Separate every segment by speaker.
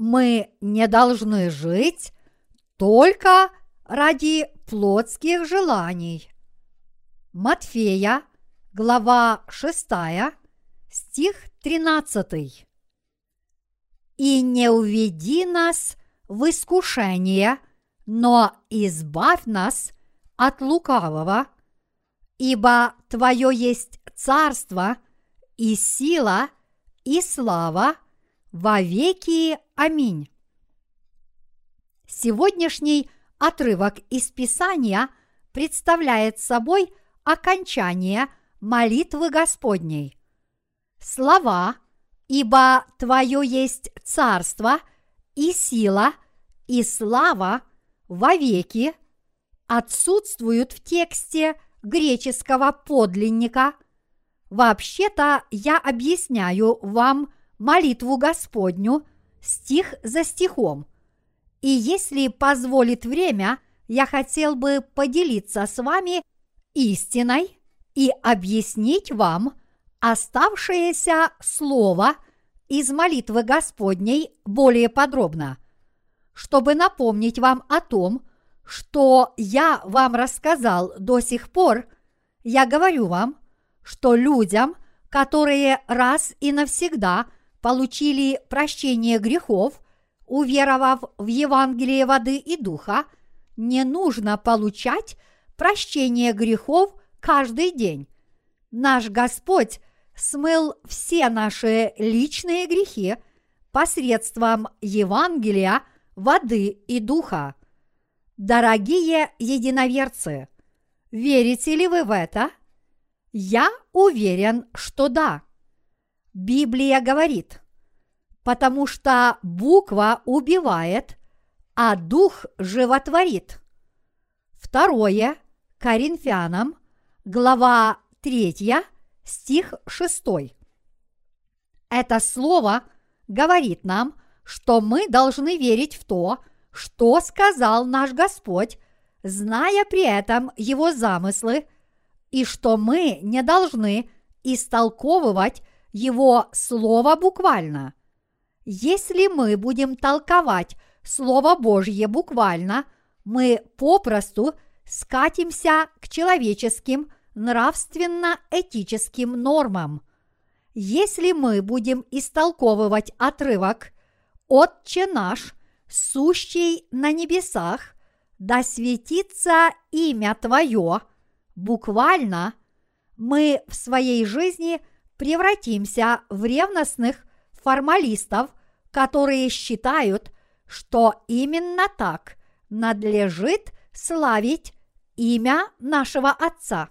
Speaker 1: мы не должны жить только ради плотских желаний. Матфея, глава 6, стих 13. «И не уведи нас в искушение, но избавь нас от лукавого, ибо Твое есть царство и сила и слава во веки. Аминь. Сегодняшний отрывок из Писания представляет собой окончание молитвы Господней. Слова «Ибо Твое есть царство и сила и слава во веки» отсутствуют в тексте греческого подлинника. Вообще-то я объясняю вам молитву Господню стих за стихом. И если позволит время, я хотел бы поделиться с вами истиной и объяснить вам оставшееся слово из молитвы Господней более подробно, чтобы напомнить вам о том, что я вам рассказал до сих пор, я говорю вам, что людям, которые раз и навсегда получили прощение грехов, уверовав в Евангелие воды и духа, не нужно получать прощение грехов каждый день. Наш Господь смыл все наши личные грехи посредством Евангелия, воды и духа. Дорогие единоверцы, верите ли вы в это? Я уверен, что да. Библия говорит, потому что буква убивает, а дух животворит. Второе Коринфянам, глава 3, стих 6. Это слово говорит нам, что мы должны верить в то, что сказал наш Господь, зная при этом Его замыслы, и что мы не должны истолковывать Его Слово буквально. Если мы будем толковать Слово Божье буквально, мы попросту скатимся к человеческим нравственно-этическим нормам. Если мы будем истолковывать отрывок «Отче наш», сущий на небесах, да светится имя Твое, буквально мы в своей жизни превратимся в ревностных формалистов, которые считают, что именно так надлежит славить имя нашего Отца.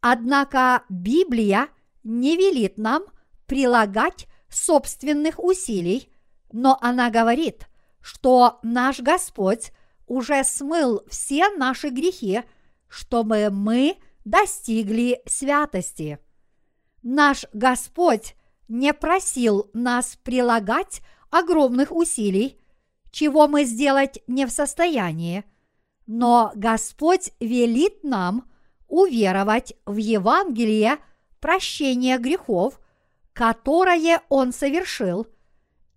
Speaker 1: Однако Библия не велит нам прилагать собственных усилий, но она говорит – что наш Господь уже смыл все наши грехи, чтобы мы достигли святости. Наш Господь не просил нас прилагать огромных усилий, чего мы сделать не в состоянии, но Господь велит нам уверовать в Евангелие прощения грехов, которое Он совершил,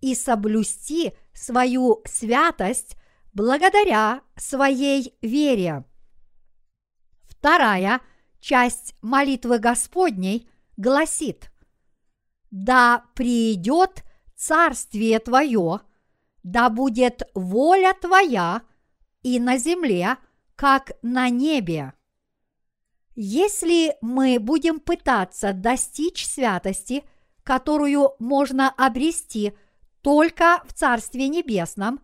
Speaker 1: и соблюсти свою святость благодаря своей вере. Вторая часть молитвы Господней гласит «Да придет Царствие Твое, да будет воля Твоя и на земле, как на небе». Если мы будем пытаться достичь святости, которую можно обрести – только в Царстве Небесном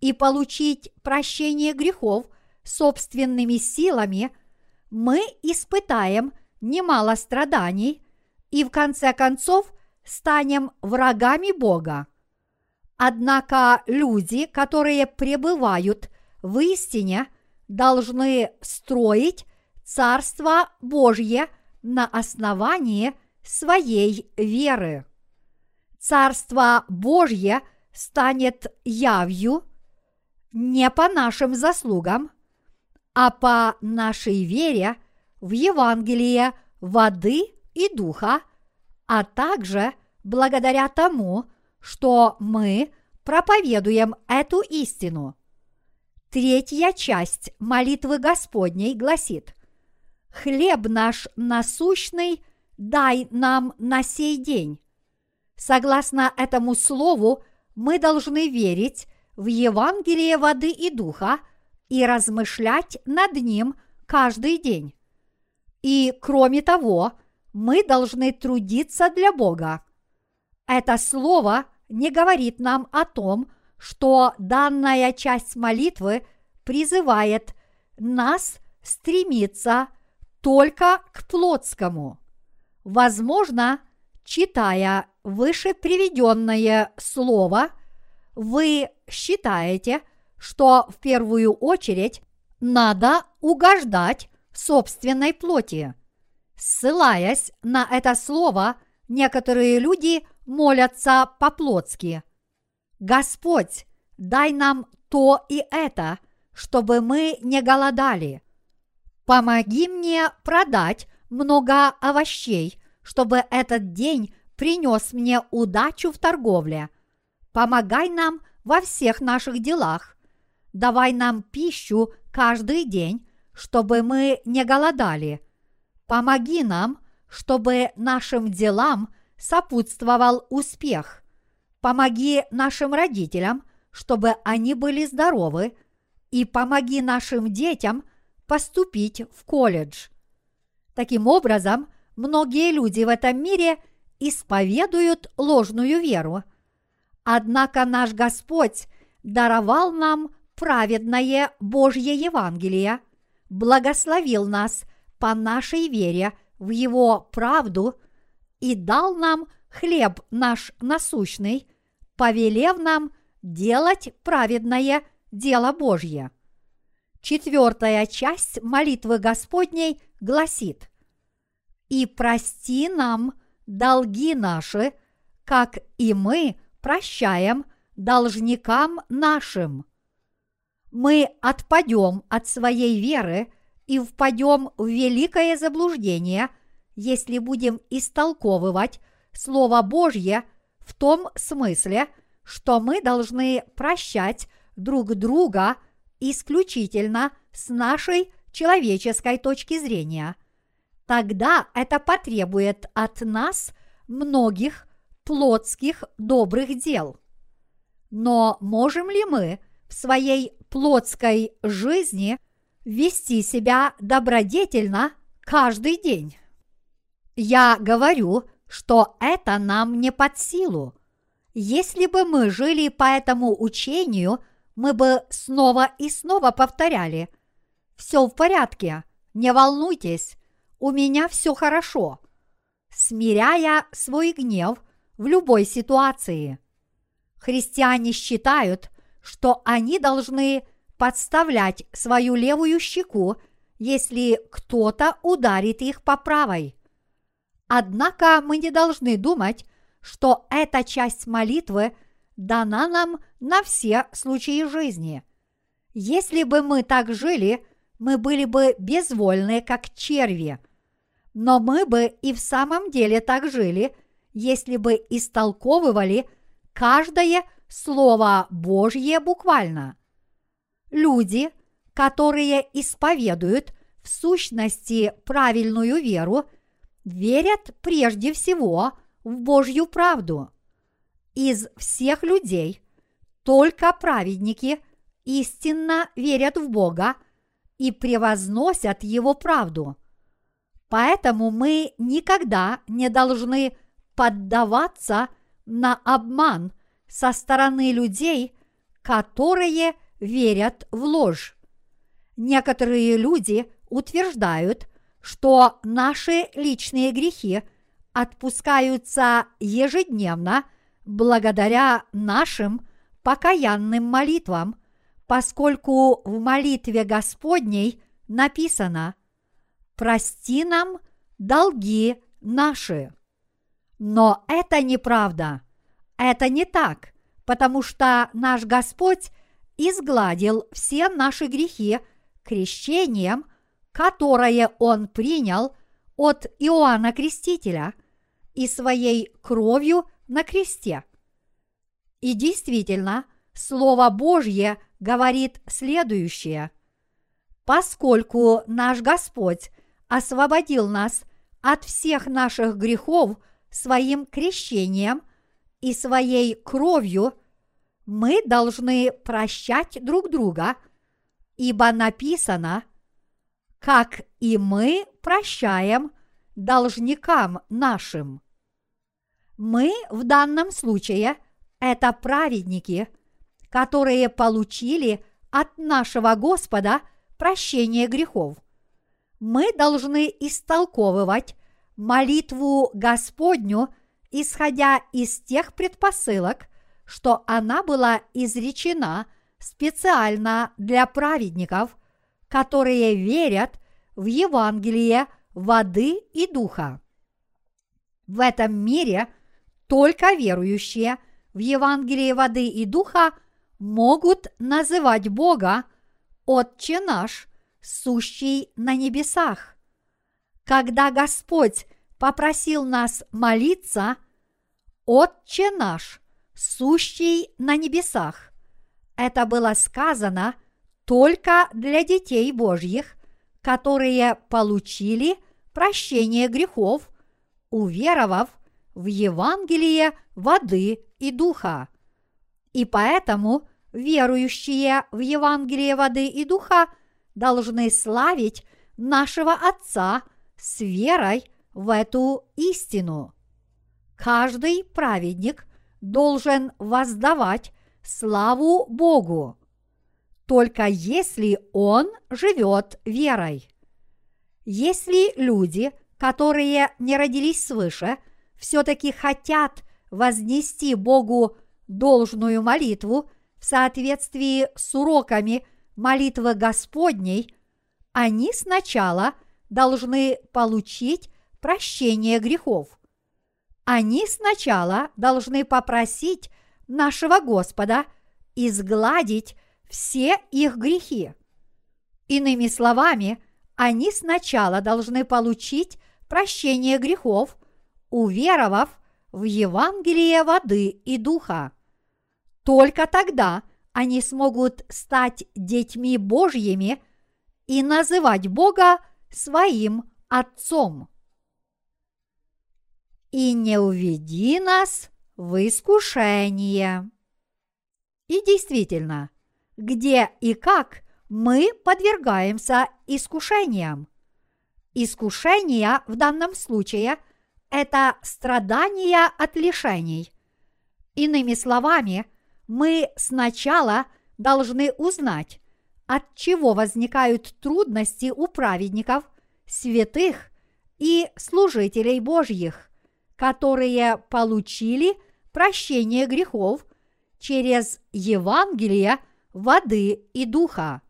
Speaker 1: и получить прощение грехов собственными силами, мы испытаем немало страданий и в конце концов станем врагами Бога. Однако люди, которые пребывают в истине, должны строить Царство Божье на основании своей веры. Царство Божье станет явью не по нашим заслугам, а по нашей вере в Евангелие воды и духа, а также благодаря тому, что мы проповедуем эту истину. Третья часть молитвы Господней гласит «Хлеб наш насущный дай нам на сей день». Согласно этому слову, мы должны верить в Евангелие воды и духа и размышлять над ним каждый день. И кроме того, мы должны трудиться для Бога. Это слово не говорит нам о том, что данная часть молитвы призывает нас стремиться только к плотскому. Возможно, читая выше приведенное слово, вы считаете, что в первую очередь надо угождать собственной плоти. Ссылаясь на это слово, некоторые люди молятся по-плотски. Господь, дай нам то и это, чтобы мы не голодали. Помоги мне продать много овощей, чтобы этот день принес мне удачу в торговле. Помогай нам во всех наших делах. Давай нам пищу каждый день, чтобы мы не голодали. Помоги нам, чтобы нашим делам сопутствовал успех – Помоги нашим родителям, чтобы они были здоровы, и помоги нашим детям поступить в колледж. Таким образом, многие люди в этом мире исповедуют ложную веру. Однако наш Господь даровал нам праведное Божье Евангелие, благословил нас по нашей вере в Его правду и дал нам хлеб наш насущный, повелев нам делать праведное дело Божье. Четвертая часть молитвы Господней гласит «И прости нам долги наши, как и мы прощаем должникам нашим». Мы отпадем от своей веры и впадем в великое заблуждение, если будем истолковывать Слово Божье в том смысле, что мы должны прощать друг друга исключительно с нашей человеческой точки зрения. Тогда это потребует от нас многих плотских добрых дел. Но можем ли мы в своей плотской жизни вести себя добродетельно каждый день? Я говорю что это нам не под силу. Если бы мы жили по этому учению, мы бы снова и снова повторяли «Все в порядке, не волнуйтесь, у меня все хорошо», смиряя свой гнев в любой ситуации. Христиане считают, что они должны подставлять свою левую щеку, если кто-то ударит их по правой. Однако мы не должны думать, что эта часть молитвы дана нам на все случаи жизни. Если бы мы так жили, мы были бы безвольны, как черви. Но мы бы и в самом деле так жили, если бы истолковывали каждое слово Божье буквально. Люди, которые исповедуют в сущности правильную веру – верят прежде всего в Божью правду. Из всех людей только праведники истинно верят в Бога и превозносят Его правду. Поэтому мы никогда не должны поддаваться на обман со стороны людей, которые верят в ложь. Некоторые люди утверждают, что наши личные грехи отпускаются ежедневно благодаря нашим покаянным молитвам, поскольку в молитве Господней написано «Прости нам долги наши». Но это неправда. Это не так, потому что наш Господь изгладил все наши грехи крещением – которое он принял от Иоанна Крестителя и своей кровью на кресте. И действительно, Слово Божье говорит следующее. Поскольку наш Господь освободил нас от всех наших грехов своим крещением и своей кровью, мы должны прощать друг друга, ибо написано, как и мы прощаем должникам нашим. Мы в данном случае – это праведники, которые получили от нашего Господа прощение грехов. Мы должны истолковывать молитву Господню, исходя из тех предпосылок, что она была изречена специально для праведников, которые верят в Евангелие воды и духа. В этом мире только верующие в Евангелие воды и духа могут называть Бога Отче наш, сущий на небесах. Когда Господь попросил нас молиться, Отче наш, сущий на небесах, это было сказано только для детей Божьих, которые получили прощение грехов, уверовав в Евангелие воды и духа. И поэтому верующие в Евангелие воды и духа должны славить нашего Отца с верой в эту истину. Каждый праведник должен воздавать славу Богу, только если он живет верой. Если люди, которые не родились свыше, все-таки хотят вознести Богу должную молитву в соответствии с уроками молитвы Господней, они сначала должны получить прощение грехов. Они сначала должны попросить нашего Господа изгладить все их грехи. Иными словами, они сначала должны получить прощение грехов, уверовав в Евангелие воды и духа. Только тогда они смогут стать детьми Божьими и называть Бога своим Отцом. И не уведи нас в искушение. И действительно, где и как мы подвергаемся искушениям? Искушения в данном случае – это страдания от лишений. Иными словами – мы сначала должны узнать, от чего возникают трудности у праведников, святых и служителей Божьих, которые получили прощение грехов через Евангелие воды и духа.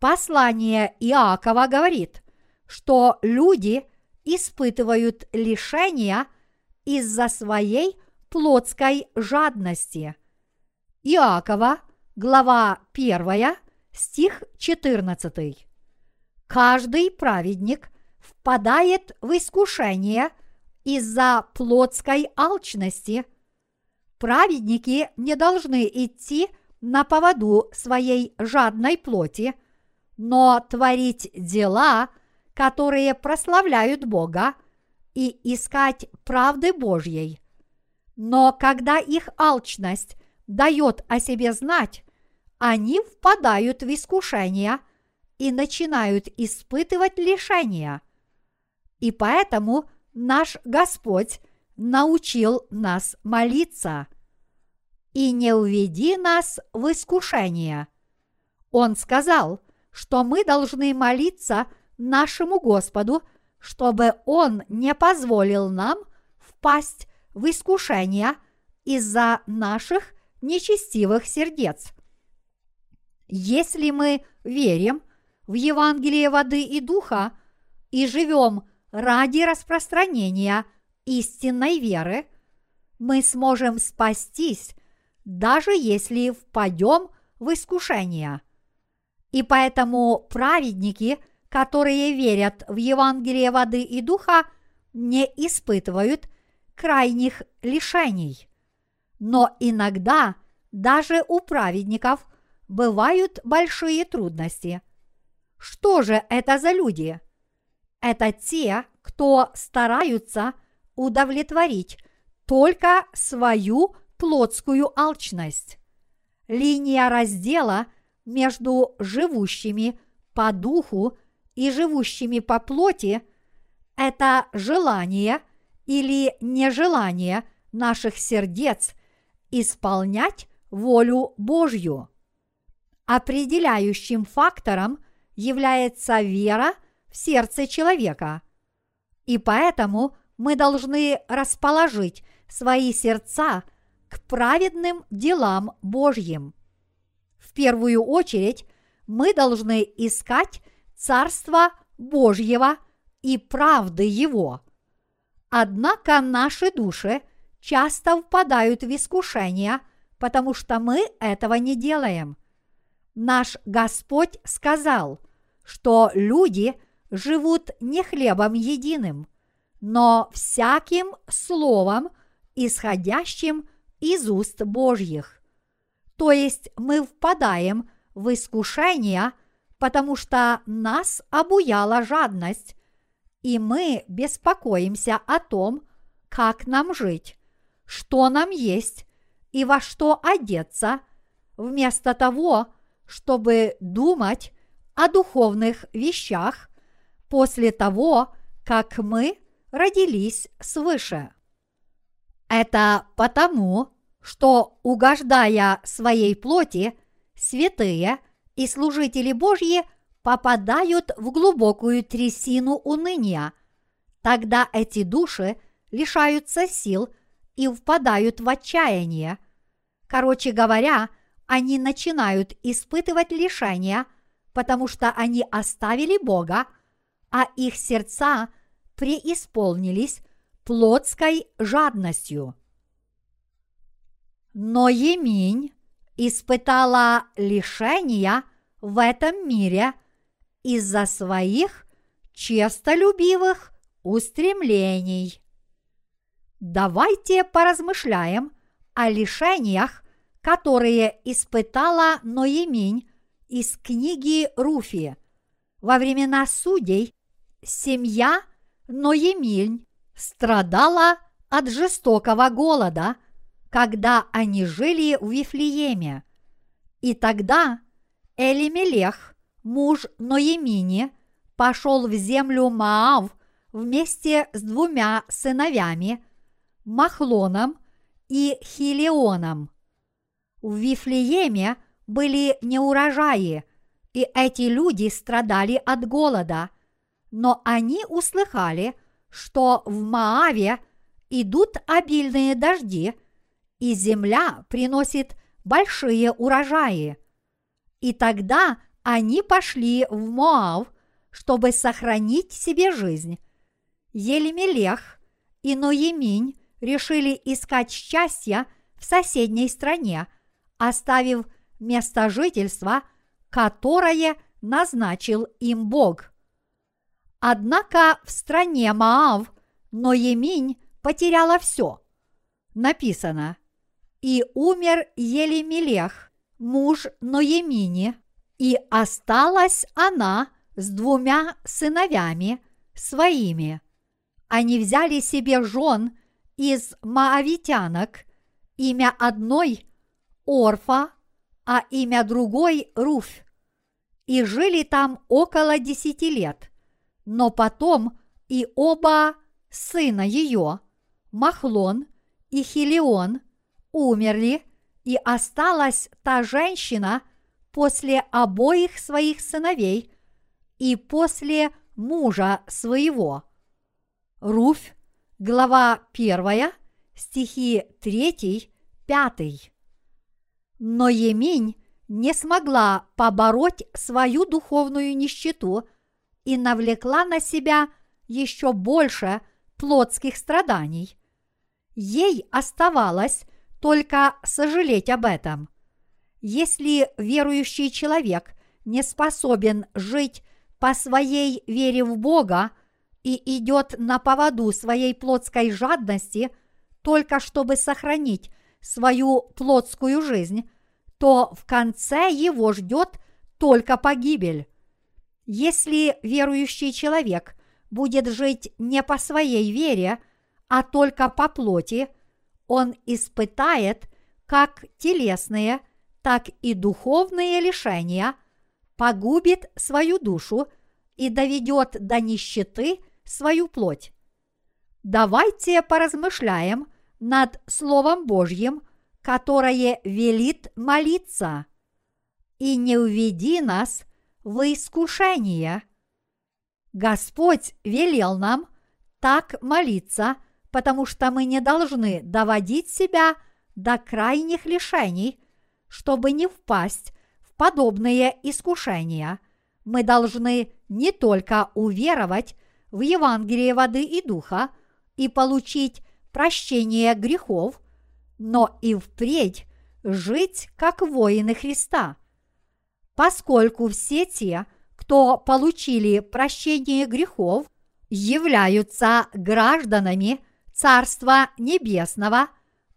Speaker 1: Послание Иакова говорит, что люди испытывают лишения из-за своей плотской жадности. Иакова, глава 1, стих 14. Каждый праведник впадает в искушение из-за плотской алчности. Праведники не должны идти на поводу своей жадной плоти, но творить дела, которые прославляют Бога, и искать правды Божьей. Но когда их алчность дает о себе знать, они впадают в искушение и начинают испытывать лишения. И поэтому наш Господь научил нас молиться. И не уведи нас в искушение. Он сказал, что мы должны молиться нашему Господу, чтобы Он не позволил нам впасть в искушение из-за наших нечестивых сердец. Если мы верим в Евангелие воды и духа и живем ради распространения истинной веры, мы сможем спастись, даже если впадем в искушение. И поэтому праведники, которые верят в Евангелие воды и духа, не испытывают крайних лишений. Но иногда даже у праведников бывают большие трудности. Что же это за люди? Это те, кто стараются удовлетворить только свою плотскую алчность. Линия раздела между живущими по духу и живущими по плоти – это желание или нежелание наших сердец исполнять волю Божью. Определяющим фактором является вера в сердце человека. И поэтому мы должны расположить свои сердца к праведным делам Божьим. В первую очередь мы должны искать Царство Божьего и правды Его. Однако наши души часто впадают в искушение, потому что мы этого не делаем. Наш Господь сказал, что люди живут не хлебом единым, но всяким словом, исходящим из уст Божьих. То есть мы впадаем в искушение, потому что нас обуяла жадность, и мы беспокоимся о том, как нам жить, что нам есть и во что одеться, вместо того, чтобы думать о духовных вещах после того, как мы родились свыше. Это потому, что, угождая своей плоти, святые и служители Божьи попадают в глубокую трясину уныния. Тогда эти души лишаются сил и впадают в отчаяние. Короче говоря, они начинают испытывать лишения, потому что они оставили Бога, а их сердца преисполнились плотской жадностью. Но Еминь испытала лишения в этом мире из-за своих честолюбивых устремлений. Давайте поразмышляем о лишениях, которые испытала Ноеминь из книги Руфи. Во времена судей семья Ноеминь страдала от жестокого голода, когда они жили в Вифлееме. И тогда Элимелех, муж Ноемини, пошел в землю Маав вместе с двумя сыновьями, Махлоном и Хилионом. В Вифлееме были неурожаи, и эти люди страдали от голода, но они услыхали, что в Мааве идут обильные дожди, и земля приносит большие урожаи. И тогда они пошли в Моав, чтобы сохранить себе жизнь. Елемелех и Ноеминь решили искать счастья в соседней стране, оставив место жительства, которое назначил им Бог. Однако в стране Маав Ноеминь потеряла все. Написано, и умер Елемелех, муж Ноемини, и осталась она с двумя сыновьями своими. Они взяли себе жен из маавитянок, имя одной – Орфа, а имя другой – Руфь, и жили там около десяти лет. Но потом и оба сына ее, Махлон и Хилион, умерли, и осталась та женщина после обоих своих сыновей и после мужа своего. Руфь, глава 1, стихи 3, 5. Но Еминь не смогла побороть свою духовную нищету – и навлекла на себя еще больше плотских страданий. Ей оставалось только сожалеть об этом. Если верующий человек не способен жить по своей вере в Бога и идет на поводу своей плотской жадности только чтобы сохранить свою плотскую жизнь, то в конце его ждет только погибель. Если верующий человек будет жить не по своей вере, а только по плоти, он испытает как телесные, так и духовные лишения, погубит свою душу и доведет до нищеты свою плоть. Давайте поразмышляем над Словом Божьим, которое велит молиться. И не уведи нас в искушение. Господь велел нам так молиться, потому что мы не должны доводить себя до крайних лишений, чтобы не впасть в подобные искушения. Мы должны не только уверовать в Евангелие воды и духа и получить прощение грехов, но и впредь жить как воины Христа. Поскольку все те, кто получили прощение грехов, являются гражданами Царства Небесного,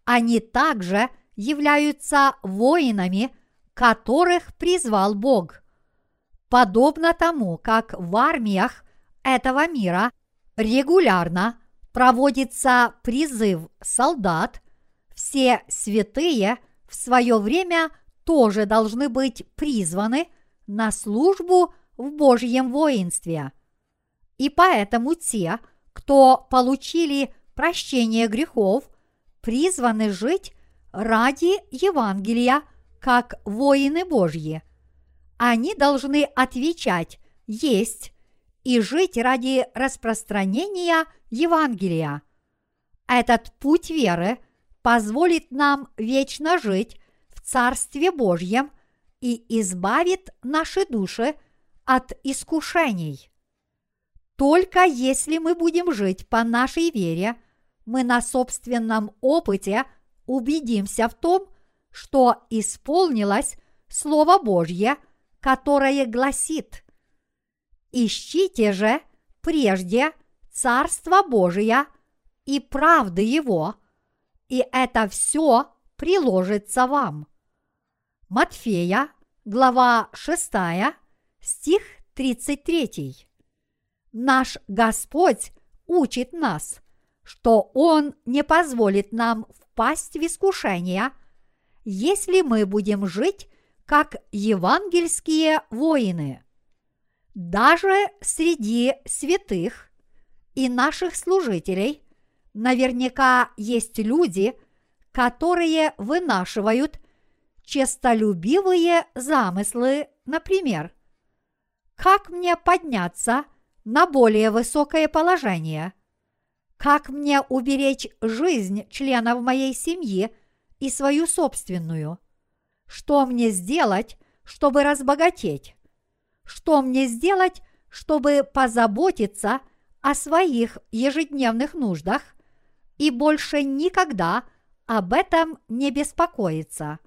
Speaker 1: они также являются воинами, которых призвал Бог. Подобно тому, как в армиях этого мира регулярно проводится призыв солдат, все святые в свое время тоже должны быть призваны на службу в Божьем воинстве. И поэтому те, кто получили прощение грехов, призваны жить ради Евангелия как воины Божьи. Они должны отвечать «есть» и жить ради распространения Евангелия. Этот путь веры позволит нам вечно жить Царстве Божьем и избавит наши души от искушений. Только если мы будем жить по нашей вере, мы на собственном опыте убедимся в том, что исполнилось Слово Божье, которое гласит «Ищите же прежде Царство Божие и правды Его, и это все приложится вам». Матфея, глава 6, стих 33. Наш Господь учит нас, что Он не позволит нам впасть в искушение, если мы будем жить как евангельские воины. Даже среди святых и наших служителей наверняка есть люди, которые вынашивают честолюбивые замыслы, например, как мне подняться на более высокое положение? Как мне уберечь жизнь членов моей семьи и свою собственную? Что мне сделать, чтобы разбогатеть? Что мне сделать, чтобы позаботиться о своих ежедневных нуждах и больше никогда об этом не беспокоиться?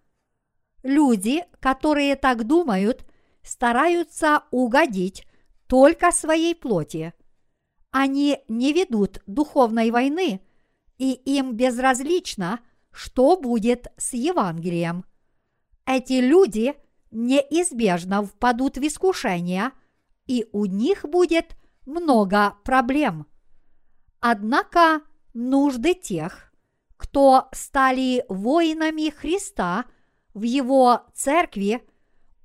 Speaker 1: Люди, которые так думают, стараются угодить только своей плоти. Они не ведут духовной войны, и им безразлично, что будет с Евангелием. Эти люди неизбежно впадут в искушение, и у них будет много проблем. Однако нужды тех, кто стали воинами Христа в Его церкви,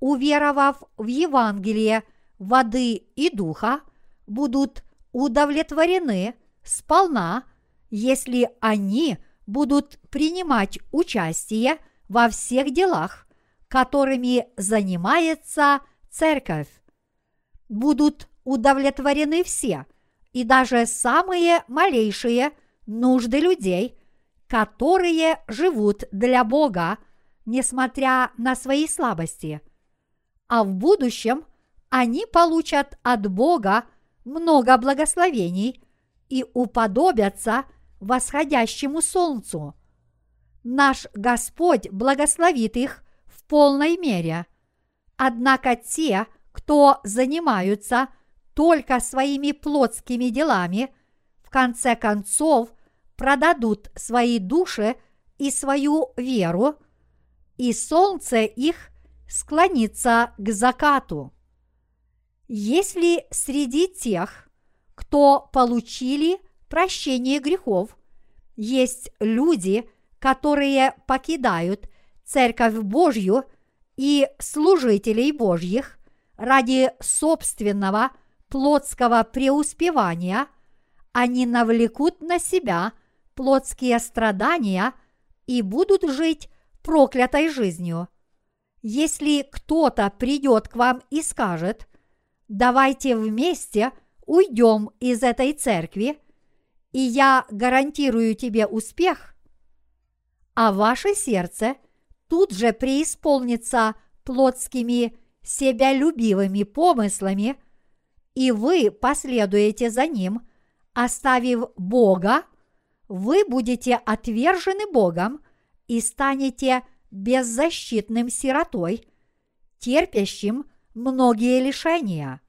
Speaker 1: уверовав в Евангелие воды и духа, будут удовлетворены сполна, если они будут принимать участие во всех делах, которыми занимается церковь. Будут удовлетворены все, и даже самые малейшие нужды людей, которые живут для Бога, несмотря на свои слабости. А в будущем они получат от Бога много благословений и уподобятся восходящему солнцу. Наш Господь благословит их в полной мере. Однако те, кто занимаются только своими плотскими делами, в конце концов продадут свои души и свою веру, и солнце их склонится к закату. Если среди тех, кто получили прощение грехов, есть люди, которые покидают Церковь Божью и служителей Божьих ради собственного плотского преуспевания, они навлекут на себя плотские страдания и будут жить проклятой жизнью. Если кто-то придет к вам и скажет, давайте вместе уйдем из этой церкви, и я гарантирую тебе успех, а ваше сердце тут же преисполнится плотскими себялюбивыми помыслами, и вы последуете за ним, оставив Бога, вы будете отвержены Богом и станете беззащитным сиротой, терпящим многие лишения.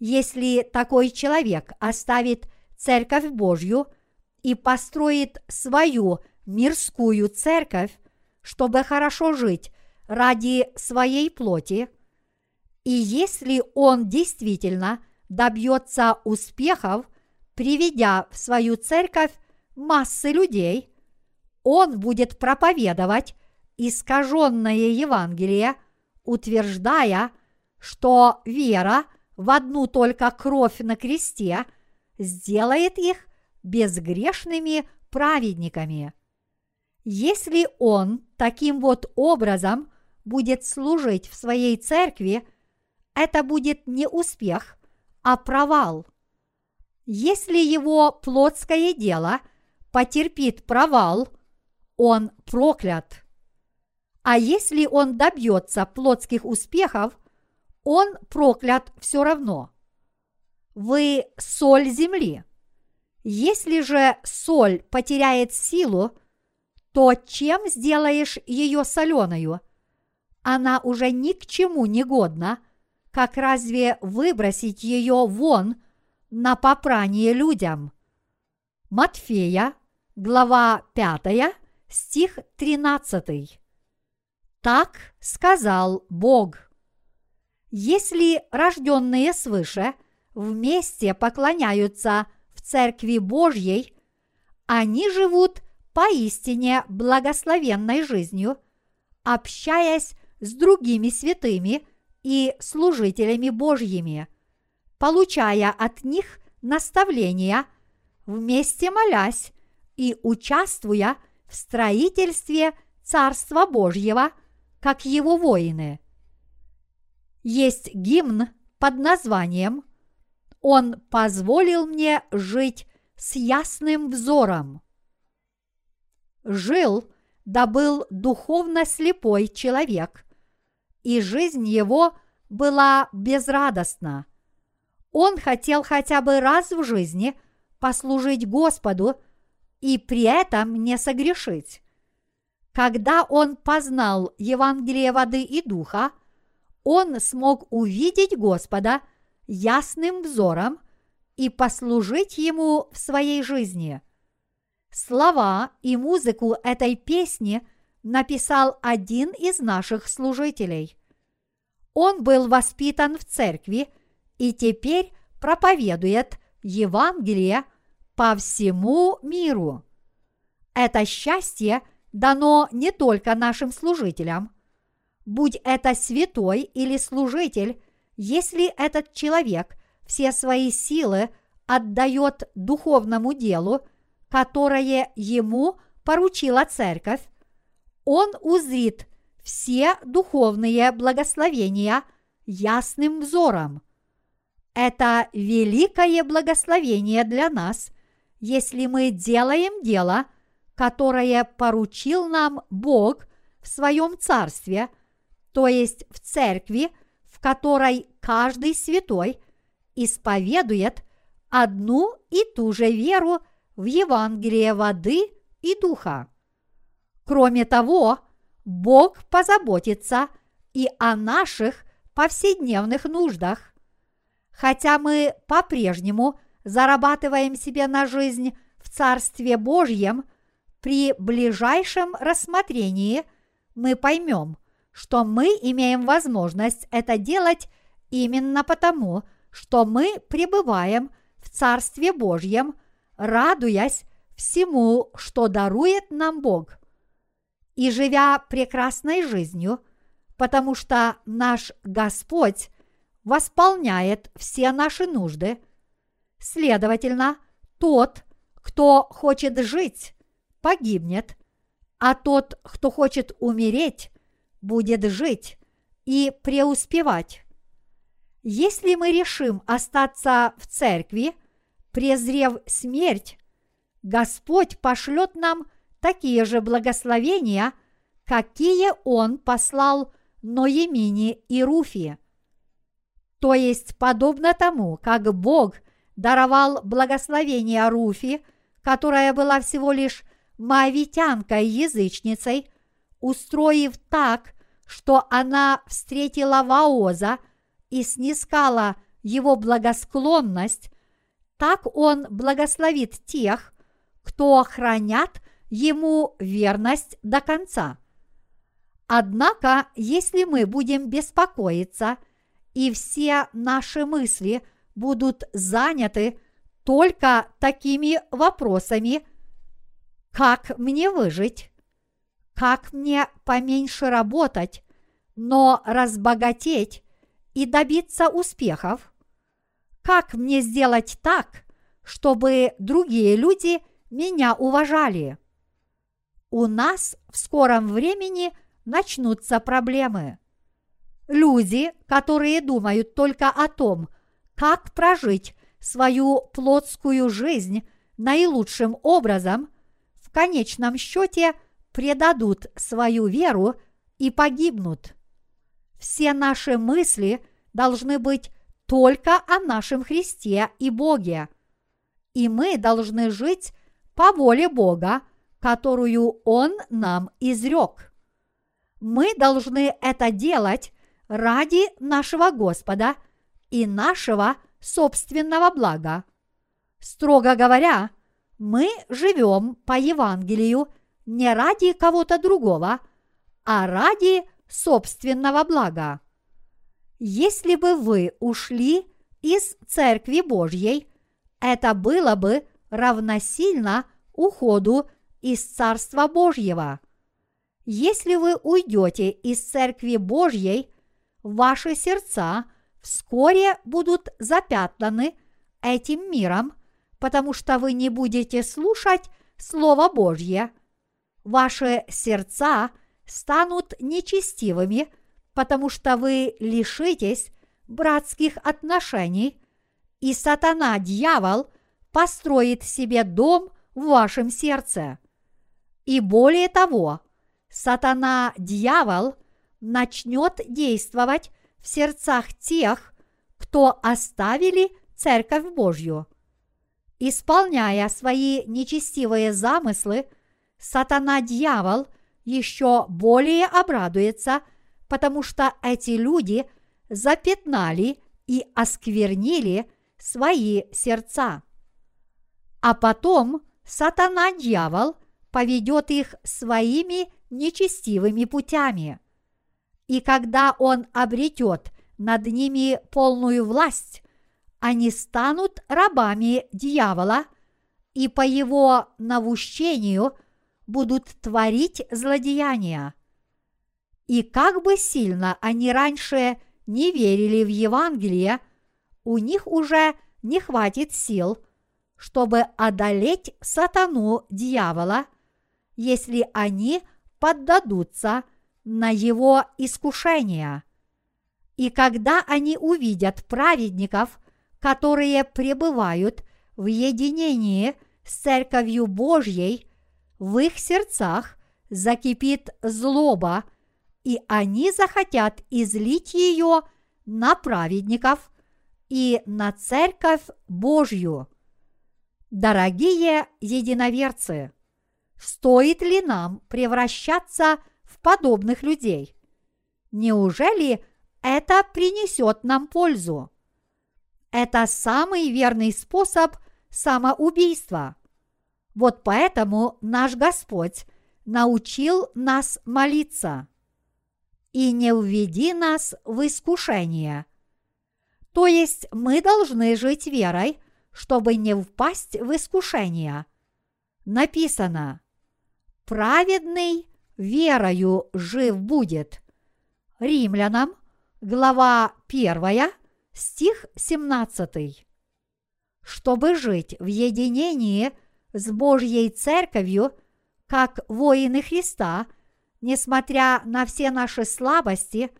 Speaker 1: Если такой человек оставит Церковь Божью и построит свою мирскую церковь, чтобы хорошо жить ради своей плоти, и если он действительно добьется успехов, приведя в свою церковь массы людей, он будет проповедовать искаженное Евангелие, утверждая, что вера в одну только кровь на кресте сделает их безгрешными праведниками. Если он таким вот образом будет служить в своей церкви, это будет не успех, а провал. Если его плотское дело потерпит провал, он проклят. А если он добьется плотских успехов, он проклят все равно. Вы соль земли. Если же соль потеряет силу, то чем сделаешь ее соленою? Она уже ни к чему не годна, как разве выбросить ее вон на попрание людям? Матфея, глава 5, стих 13. Так сказал Бог. Если рожденные свыше вместе поклоняются в Церкви Божьей, они живут поистине благословенной жизнью, общаясь с другими святыми и служителями Божьими, получая от них наставления, вместе молясь и участвуя в строительстве Царства Божьего – как его воины. Есть гимн под названием «Он позволил мне жить с ясным взором». Жил, да был духовно слепой человек, и жизнь его была безрадостна. Он хотел хотя бы раз в жизни послужить Господу и при этом не согрешить. Когда он познал Евангелие воды и духа, он смог увидеть Господа ясным взором и послужить Ему в своей жизни. Слова и музыку этой песни написал один из наших служителей. Он был воспитан в церкви и теперь проповедует Евангелие по всему миру. Это счастье – дано не только нашим служителям. Будь это святой или служитель, если этот человек все свои силы отдает духовному делу, которое ему поручила церковь, он узрит все духовные благословения ясным взором. Это великое благословение для нас, если мы делаем дело – которое поручил нам Бог в своем царстве, то есть в церкви, в которой каждый святой исповедует одну и ту же веру в Евангелие воды и духа. Кроме того, Бог позаботится и о наших повседневных нуждах. Хотя мы по-прежнему зарабатываем себе на жизнь в Царстве Божьем – при ближайшем рассмотрении мы поймем, что мы имеем возможность это делать именно потому, что мы пребываем в Царстве Божьем, радуясь всему, что дарует нам Бог. И живя прекрасной жизнью, потому что наш Господь восполняет все наши нужды, следовательно, тот, кто хочет жить, погибнет, а тот, кто хочет умереть, будет жить и преуспевать. Если мы решим остаться в церкви, презрев смерть, Господь пошлет нам такие же благословения, какие Он послал Ноемине и Руфи. То есть, подобно тому, как Бог даровал благословение Руфи, которая была всего лишь моавитянкой-язычницей, устроив так, что она встретила Ваоза и снискала его благосклонность, так он благословит тех, кто хранят ему верность до конца. Однако, если мы будем беспокоиться, и все наши мысли будут заняты только такими вопросами, как мне выжить, как мне поменьше работать, но разбогатеть и добиться успехов, как мне сделать так, чтобы другие люди меня уважали. У нас в скором времени – начнутся проблемы. Люди, которые думают только о том, как прожить свою плотскую жизнь наилучшим образом, в конечном счете предадут свою веру и погибнут. Все наши мысли должны быть только о нашем Христе и Боге. И мы должны жить по воле Бога, которую Он нам изрек мы должны это делать ради нашего Господа и нашего собственного блага. Строго говоря, мы живем по Евангелию не ради кого-то другого, а ради собственного блага. Если бы вы ушли из Церкви Божьей, это было бы равносильно уходу из Царства Божьего. Если вы уйдете из Церкви Божьей, ваши сердца вскоре будут запятнаны этим миром, потому что вы не будете слушать Слово Божье. Ваши сердца станут нечестивыми, потому что вы лишитесь братских отношений, и сатана-дьявол построит себе дом в вашем сердце. И более того, сатана-дьявол начнет действовать в сердцах тех, кто оставили Церковь Божью. Исполняя свои нечестивые замыслы, сатана-дьявол еще более обрадуется, потому что эти люди запятнали и осквернили свои сердца. А потом сатана-дьявол поведет их своими нечестивыми путями. И когда он обретет над ними полную власть, они станут рабами дьявола и по его навущению будут творить злодеяния. И как бы сильно они раньше не верили в Евангелие, у них уже не хватит сил, чтобы одолеть сатану дьявола, если они – поддадутся на его искушения. И когда они увидят праведников, которые пребывают в единении с Церковью Божьей, в их сердцах закипит злоба, и они захотят излить ее на праведников и на Церковь Божью. Дорогие единоверцы! стоит ли нам превращаться в подобных людей? Неужели это принесет нам пользу? Это самый верный способ самоубийства. Вот поэтому наш Господь научил нас молиться. И не уведи нас в искушение. То есть мы должны жить верой, чтобы не впасть в искушение. Написано, праведный верою жив будет. Римлянам, глава 1, стих 17. Чтобы жить в единении с Божьей Церковью, как воины Христа, несмотря на все наши слабости,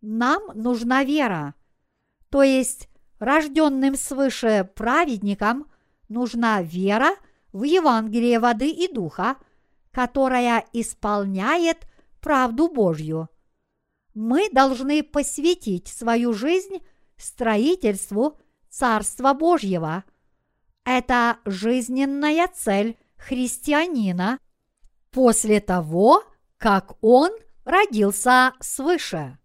Speaker 1: нам нужна вера. То есть рожденным свыше праведникам нужна вера в Евангелие воды и духа, которая исполняет правду Божью. Мы должны посвятить свою жизнь строительству Царства Божьего. Это жизненная цель христианина после того, как он родился свыше.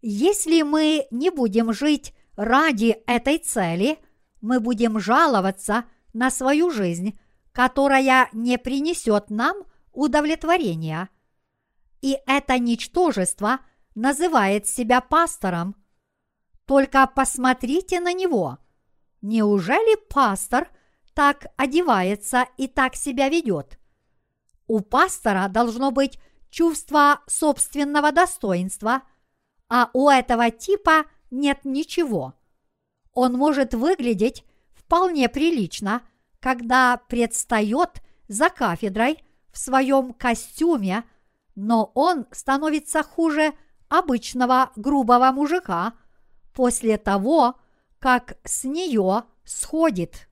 Speaker 1: Если мы не будем жить ради этой цели, мы будем жаловаться на свою жизнь, которая не принесет нам удовлетворения. И это ничтожество называет себя пастором. Только посмотрите на него. Неужели пастор так одевается и так себя ведет? У пастора должно быть чувство собственного достоинства, а у этого типа нет ничего. Он может выглядеть вполне прилично, когда предстает за кафедрой в своем костюме, но он становится хуже обычного грубого мужика после того, как с нее сходит.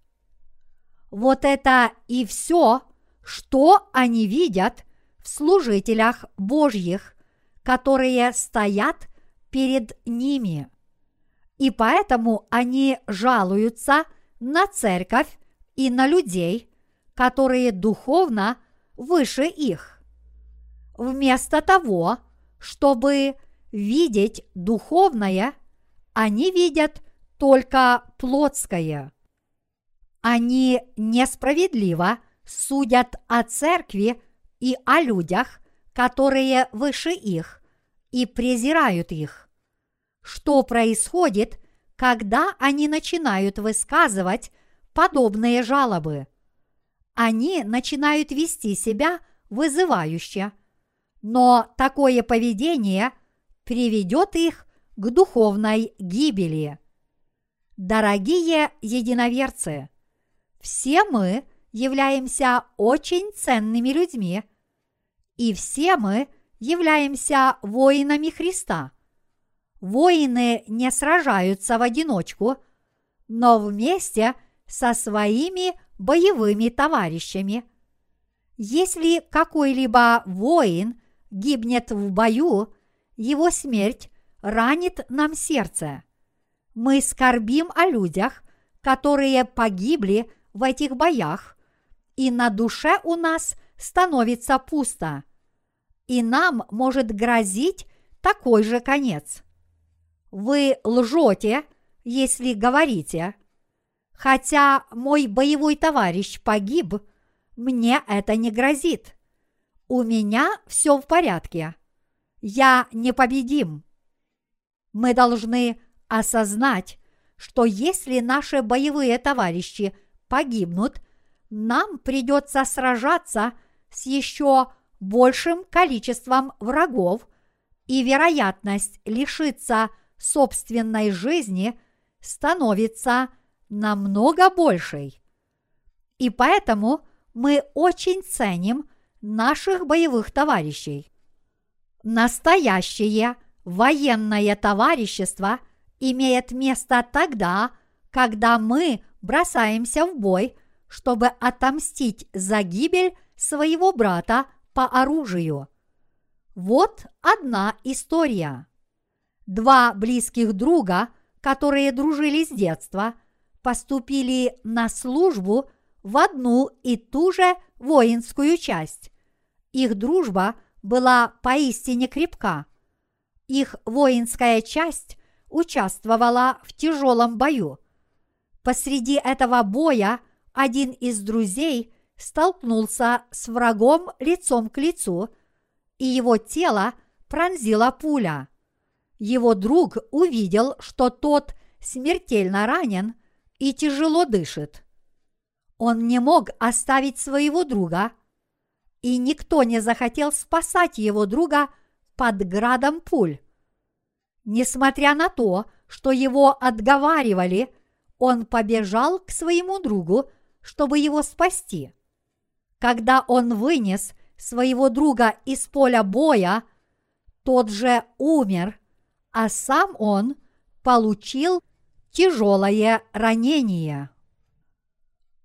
Speaker 1: Вот это и все, что они видят в служителях Божьих, которые стоят перед ними. И поэтому они жалуются на церковь и на людей, которые духовно выше их. Вместо того, чтобы видеть духовное, они видят только плотское. Они несправедливо судят о церкви и о людях, которые выше их, и презирают их. Что происходит, когда они начинают высказывать подобные жалобы? Они начинают вести себя вызывающе, но такое поведение приведет их к духовной гибели. Дорогие единоверцы, все мы являемся очень ценными людьми, и все мы являемся воинами Христа. Воины не сражаются в одиночку, но вместе со своими боевыми товарищами. Если какой-либо воин гибнет в бою, его смерть ранит нам сердце. Мы скорбим о людях, которые погибли в этих боях, и на душе у нас становится пусто, и нам может грозить такой же конец. Вы лжете, если говорите, хотя мой боевой товарищ погиб, мне это не грозит. У меня все в порядке. Я непобедим. Мы должны осознать, что если наши боевые товарищи погибнут, нам придется сражаться с еще большим количеством врагов, и вероятность лишиться собственной жизни становится намного большей. И поэтому мы очень ценим наших боевых товарищей. Настоящее военное товарищество имеет место тогда, когда мы бросаемся в бой, чтобы отомстить за гибель своего брата по оружию. Вот одна история. Два близких друга, которые дружили с детства, поступили на службу в одну и ту же воинскую часть. Их дружба была поистине крепка. Их воинская часть участвовала в тяжелом бою. Посреди этого боя один из друзей столкнулся с врагом лицом к лицу, и его тело пронзила пуля. Его друг увидел, что тот смертельно ранен и тяжело дышит. Он не мог оставить своего друга, и никто не захотел спасать его друга под градом пуль. Несмотря на то, что его отговаривали, он побежал к своему другу, чтобы его спасти. Когда он вынес своего друга из поля боя, тот же умер, а сам он получил тяжелое ранение.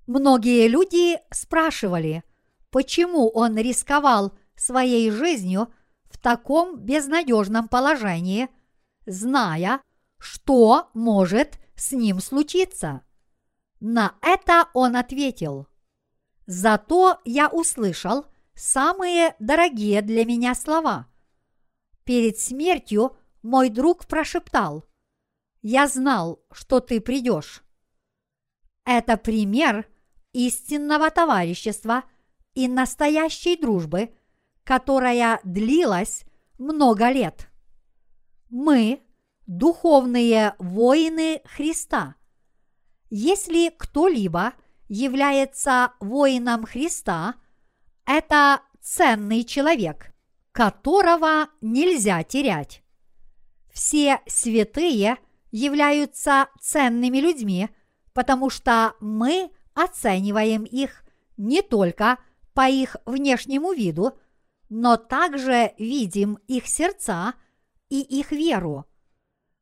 Speaker 1: Многие люди спрашивали, почему он рисковал своей жизнью в таком безнадежном положении, зная, что может с ним случиться. На это он ответил, «Зато я услышал самые дорогие для меня слова. Перед смертью мой друг прошептал, «Я знал, что ты придешь». Это пример истинного товарищества и настоящей дружбы, которая длилась много лет. Мы – духовные воины Христа. Если кто-либо является воином Христа, это ценный человек, которого нельзя терять. Все святые являются ценными людьми, потому что мы оцениваем их не только по их внешнему виду, но также видим их сердца и их веру.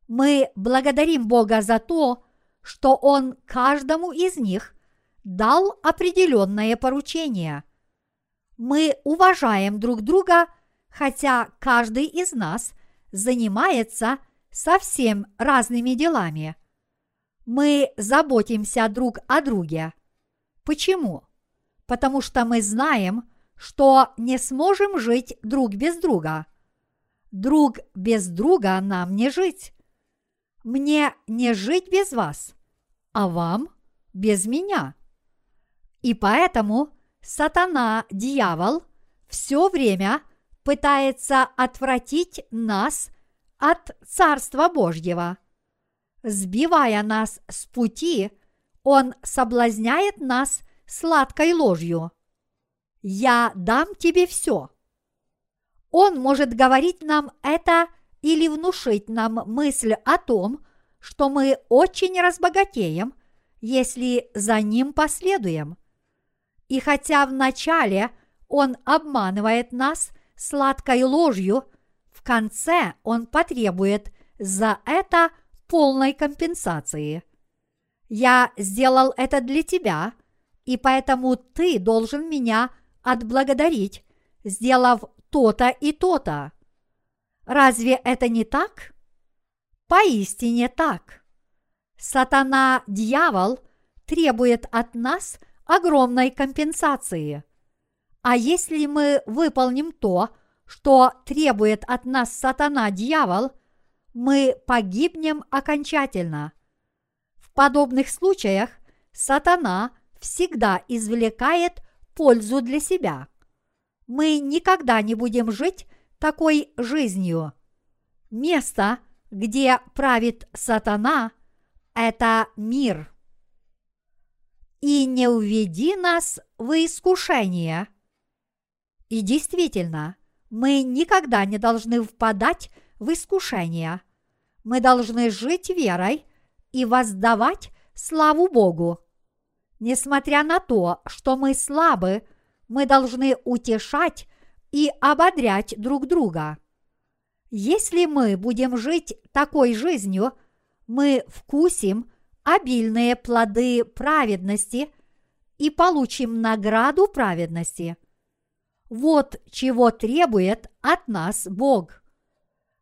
Speaker 1: Мы благодарим Бога за то, что Он каждому из них дал определенное поручение. Мы уважаем друг друга, хотя каждый из нас – занимается совсем разными делами. Мы заботимся друг о друге. Почему? Потому что мы знаем, что не сможем жить друг без друга. Друг без друга нам не жить. Мне не жить без вас, а вам без меня. И поэтому сатана, дьявол, все время – пытается отвратить нас от Царства Божьего. Сбивая нас с пути, он соблазняет нас сладкой ложью. «Я дам тебе все». Он может говорить нам это или внушить нам мысль о том, что мы очень разбогатеем, если за ним последуем. И хотя вначале он обманывает нас – сладкой ложью, конце он потребует за это полной компенсации. Я сделал это для тебя, и поэтому ты должен меня отблагодарить, сделав то-то и то-то. Разве это не так? Поистине так. Сатана, дьявол, требует от нас огромной компенсации – а если мы выполним то, что требует от нас сатана-дьявол, мы погибнем окончательно. В подобных случаях сатана всегда извлекает пользу для себя. Мы никогда не будем жить такой жизнью. Место, где правит сатана, это мир. И не уведи нас в искушение – и действительно, мы никогда не должны впадать в искушение. Мы должны жить верой и воздавать славу Богу. Несмотря на то, что мы слабы, мы должны утешать и ободрять друг друга. Если мы будем жить такой жизнью, мы вкусим обильные плоды праведности и получим награду праведности – вот чего требует от нас Бог.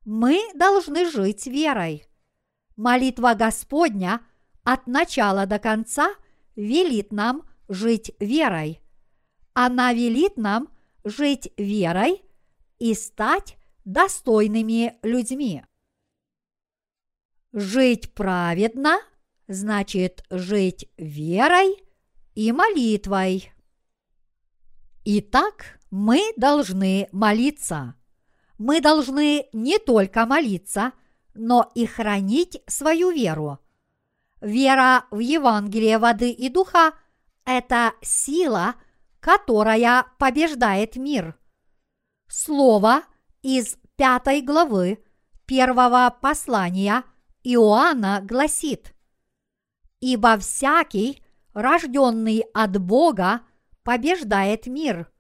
Speaker 1: Мы должны жить верой. Молитва Господня от начала до конца велит нам жить верой. Она велит нам жить верой и стать достойными людьми. Жить праведно значит жить верой и молитвой. Итак, мы должны молиться. Мы должны не только молиться, но и хранить свою веру. Вера в Евангелие воды и духа – это сила, которая побеждает мир. Слово из пятой главы первого послания Иоанна гласит «Ибо всякий, рожденный от Бога, побеждает мир.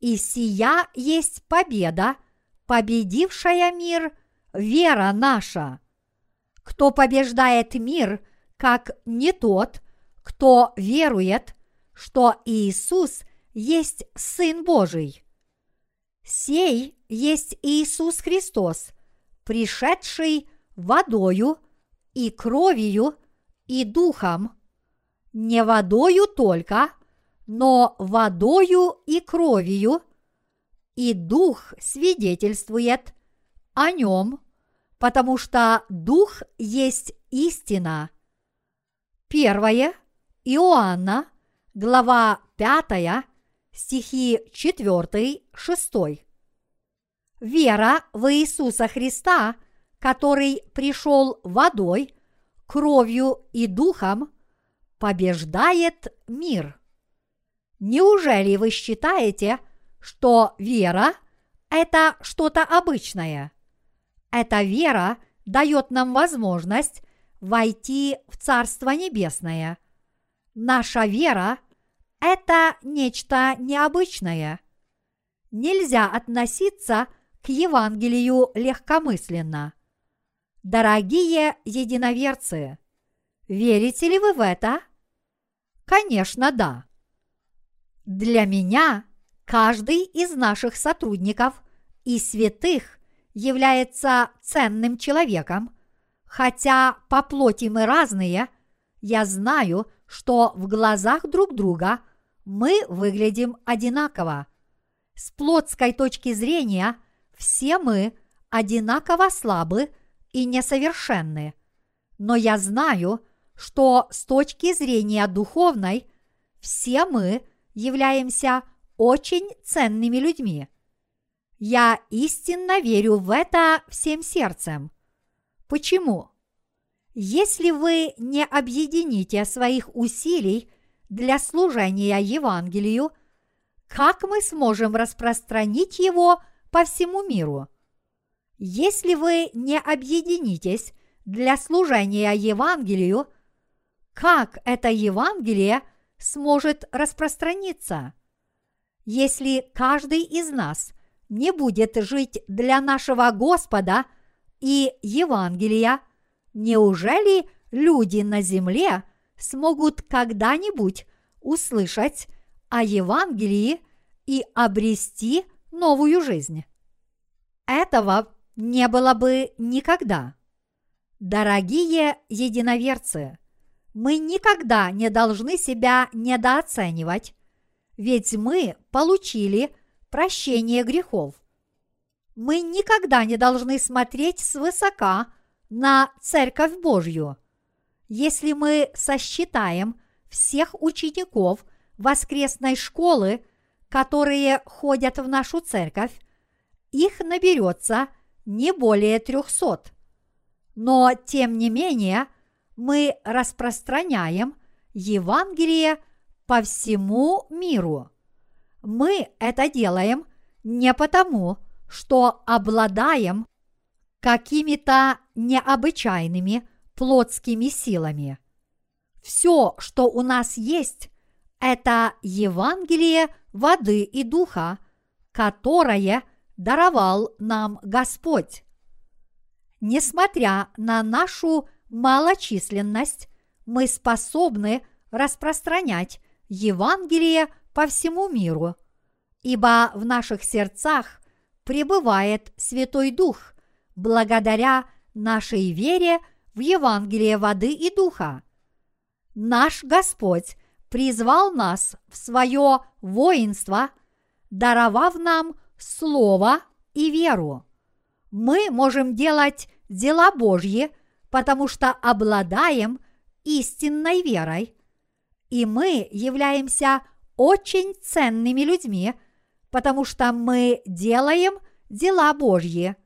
Speaker 1: И сия есть победа, победившая мир, вера наша. Кто побеждает мир, как не тот, кто верует, что Иисус есть Сын Божий. Сей есть Иисус Христос, пришедший водою и кровью и духом, не водою только, но водою и кровью, и дух свидетельствует о нем, потому что дух есть истина. Первое Иоанна, глава 5, стихи 4-6. Вера в Иисуса Христа, который пришел водой, кровью и духом, побеждает мир. Неужели вы считаете, что вера – это что-то обычное? Эта вера дает нам возможность войти в Царство Небесное. Наша вера – это нечто необычное. Нельзя относиться к Евангелию легкомысленно. Дорогие единоверцы, верите ли вы в это? Конечно, да. Для меня каждый из наших сотрудников и святых является ценным человеком, хотя по плоти мы разные, я знаю, что в глазах друг друга мы выглядим одинаково. С плотской точки зрения все мы одинаково слабы и несовершенны. Но я знаю, что с точки зрения духовной все мы являемся очень ценными людьми. Я истинно верю в это всем сердцем. Почему? Если вы не объедините своих усилий для служения Евангелию, как мы сможем распространить его по всему миру? Если вы не объединитесь для служения Евангелию, как это Евангелие сможет распространиться? Если каждый из нас не будет жить для нашего Господа и Евангелия, неужели люди на земле смогут когда-нибудь услышать о Евангелии и обрести новую жизнь? Этого не было бы никогда. Дорогие единоверцы, мы никогда не должны себя недооценивать, ведь мы получили прощение грехов. Мы никогда не должны смотреть свысока на Церковь Божью. Если мы сосчитаем всех учеников воскресной школы, которые ходят в нашу церковь, их наберется не более трехсот. Но, тем не менее, мы распространяем Евангелие по всему миру. Мы это делаем не потому, что обладаем какими-то необычайными плотскими силами. Все, что у нас есть, это Евангелие воды и духа, которое даровал нам Господь. Несмотря на нашу малочисленность, мы способны распространять Евангелие по всему миру, ибо в наших сердцах пребывает Святой Дух благодаря нашей вере в Евангелие воды и духа. Наш Господь призвал нас в свое воинство, даровав нам Слово и веру. Мы можем делать дела Божьи, потому что обладаем истинной верой, и мы являемся очень ценными людьми, потому что мы делаем дела Божьи.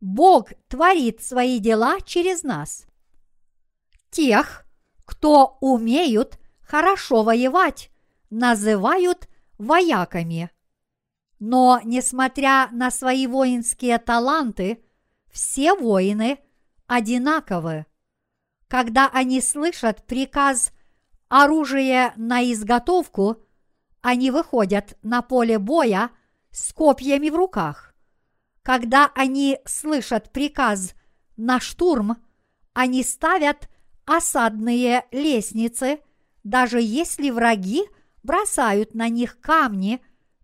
Speaker 1: Бог творит свои дела через нас. Тех, кто умеют хорошо воевать, называют вояками. Но, несмотря на свои воинские таланты, все воины одинаковы. Когда они слышат приказ оружие на изготовку, они выходят на поле боя с копьями в руках. Когда они слышат приказ на штурм, они ставят осадные лестницы, даже если враги бросают на них камни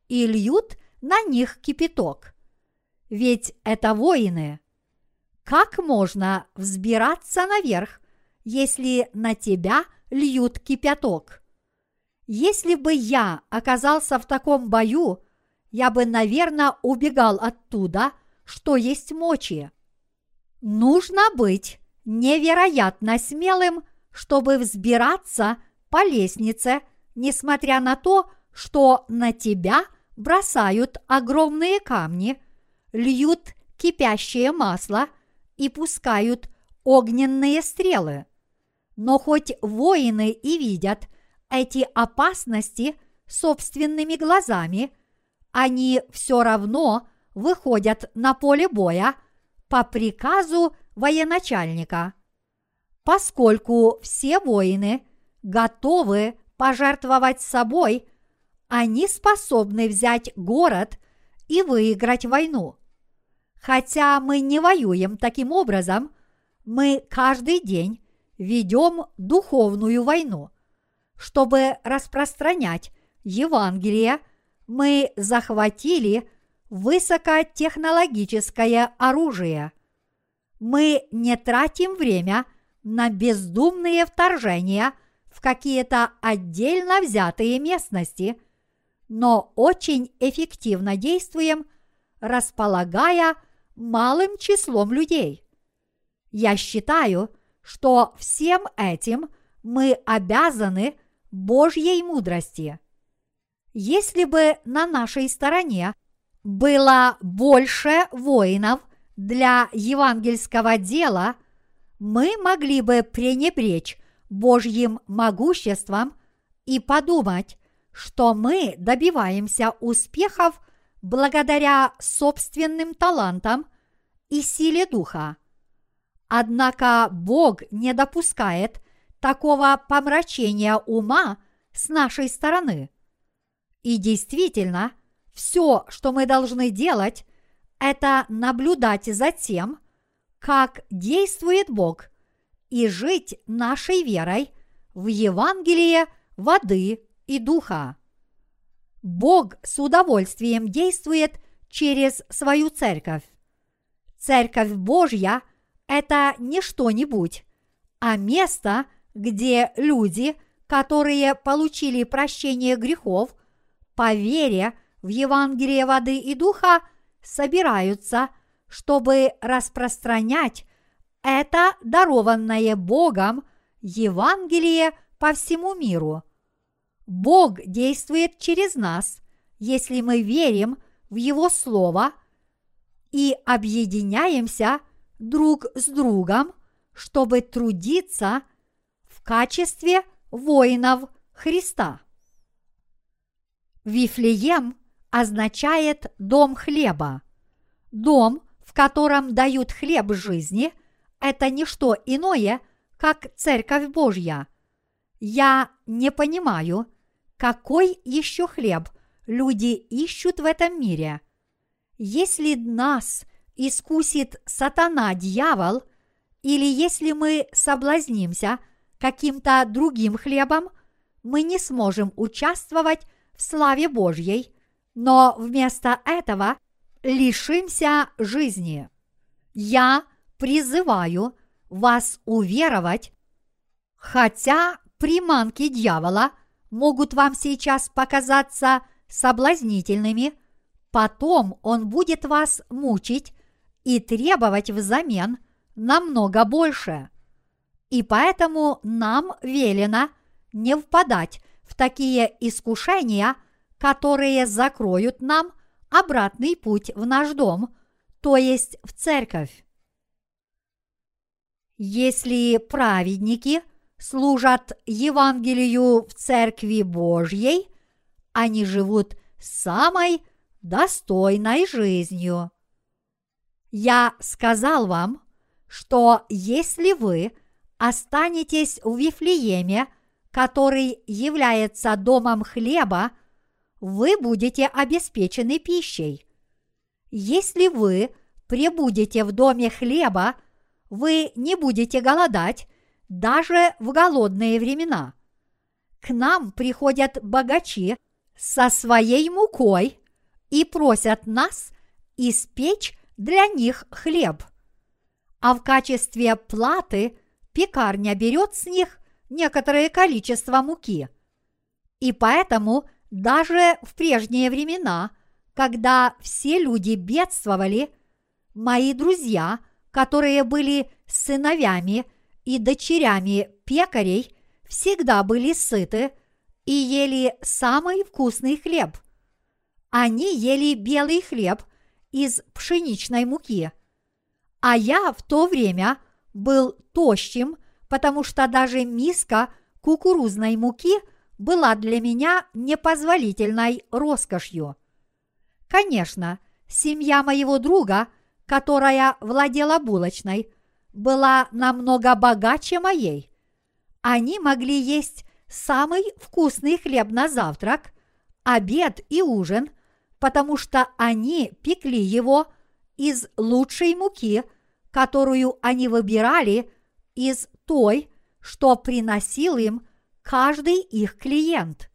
Speaker 1: и льют на них кипяток. Ведь это воины. Как можно взбираться наверх, если на тебя льют кипяток? Если бы я оказался в таком бою, я бы, наверное, убегал оттуда, что есть мочи. Нужно быть невероятно смелым, чтобы взбираться по лестнице, несмотря на то, что на тебя бросают огромные камни, льют кипящее масло и пускают огненные стрелы. Но хоть воины и видят эти опасности собственными глазами, они все равно выходят на поле боя по приказу военачальника. Поскольку все воины готовы пожертвовать собой, они способны взять город и выиграть войну. Хотя мы не воюем таким образом, мы каждый день ведем духовную войну. Чтобы распространять Евангелие, мы захватили высокотехнологическое оружие. Мы не тратим время на бездумные вторжения в какие-то отдельно взятые местности, но очень эффективно действуем, располагая малым числом людей. Я считаю, что всем этим мы обязаны Божьей мудрости. Если бы на нашей стороне было больше воинов для евангельского дела, мы могли бы пренебречь Божьим могуществом и подумать, что мы добиваемся успехов благодаря собственным талантам и силе духа. Однако Бог не допускает такого помрачения ума с нашей стороны. И действительно, все, что мы должны делать, это наблюдать за тем, как действует Бог, и жить нашей верой в Евангелие воды и духа. Бог с удовольствием действует через свою церковь. Церковь Божья – это не что-нибудь, а место, где люди, которые получили прощение грехов по вере в Евангелие воды и духа, собираются, чтобы распространять это дарованное Богом Евангелие по всему миру. Бог действует через нас, если мы верим в Его Слово и объединяемся друг с другом, чтобы трудиться в качестве воинов Христа. Вифлеем означает дом хлеба. Дом, в котором дают хлеб жизни, это не что иное, как Церковь Божья. Я не понимаю, какой еще хлеб люди ищут в этом мире. Если нас искусит сатана-дьявол, или если мы соблазнимся каким-то другим хлебом, мы не сможем участвовать в славе Божьей, но вместо этого лишимся жизни. Я призываю вас уверовать, хотя приманки дьявола могут вам сейчас показаться соблазнительными, потом он будет вас мучить и требовать взамен намного больше. И поэтому нам велено не впадать в такие искушения, которые закроют нам обратный путь в наш дом, то есть в церковь. Если праведники служат Евангелию в Церкви Божьей, они живут самой достойной жизнью. Я сказал вам, что если вы останетесь в Вифлееме, который является домом хлеба, вы будете обеспечены пищей. Если вы пребудете в доме хлеба, вы не будете голодать даже в голодные времена. К нам приходят богачи со своей мукой и просят нас испечь для них хлеб. А в качестве платы пекарня берет с них некоторое количество муки. И поэтому даже в прежние времена, когда все люди бедствовали, мои друзья, которые были сыновьями и дочерями пекарей, всегда были сыты и ели самый вкусный хлеб. Они ели белый хлеб из пшеничной муки. А я в то время был тощим потому что даже миска кукурузной муки была для меня непозволительной роскошью. Конечно, семья моего друга, которая владела булочной, была намного богаче моей. Они могли есть самый вкусный хлеб на завтрак, обед и ужин, потому что они пекли его из лучшей муки, которую они выбирали из той, что приносил им каждый их клиент.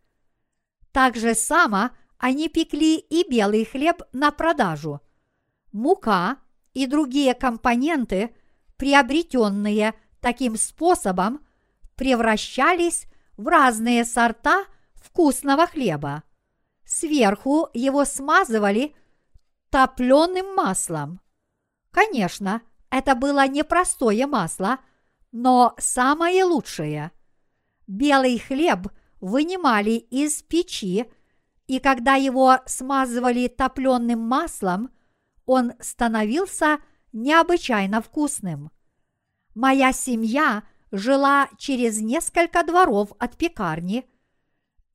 Speaker 1: Так же само они пекли и белый хлеб на продажу. Мука и другие компоненты, приобретенные таким способом, превращались в разные сорта вкусного хлеба. Сверху его смазывали топленым маслом. Конечно, это было непростое масло – но самое лучшее – белый хлеб вынимали из печи, и когда его смазывали топленым маслом, он становился необычайно вкусным. Моя семья жила через несколько дворов от пекарни,